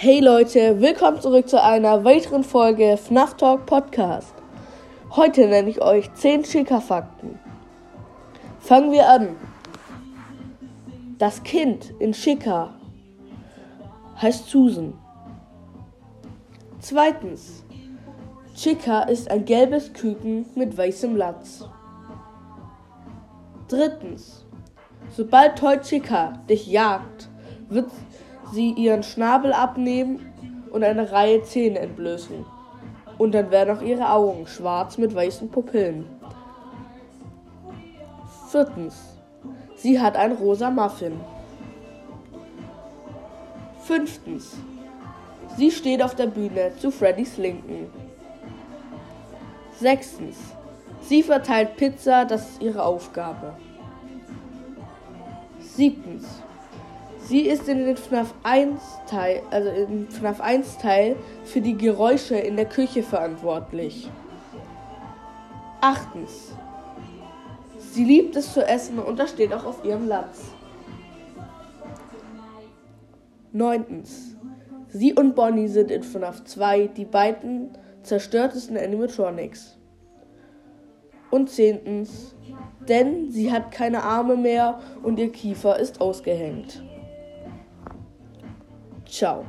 Hey Leute, willkommen zurück zu einer weiteren Folge FNAF Talk Podcast. Heute nenne ich euch 10 Chica-Fakten. Fangen wir an. Das Kind in Chica heißt Susan. Zweitens. Chica ist ein gelbes Küken mit weißem Latz. Drittens. Sobald Toy Chica dich jagt, wird sie ihren Schnabel abnehmen und eine Reihe Zähne entblößen. Und dann werden auch ihre Augen schwarz mit weißen Pupillen. Viertens. Sie hat ein rosa Muffin. Fünftens. Sie steht auf der Bühne zu Freddys Linken. Sechstens. Sie verteilt Pizza, das ist ihre Aufgabe. Siebtens. Sie ist in den FNAF 1 Teil, also im FNAF 1 Teil für die Geräusche in der Küche verantwortlich. Achtens. Sie liebt es zu essen und das steht auch auf ihrem Latz. Neuntens. Sie und Bonnie sind in FNAF 2 die beiden zerstörtesten Animatronics. Und zehntens. Denn sie hat keine Arme mehr und ihr Kiefer ist ausgehängt. Tchau!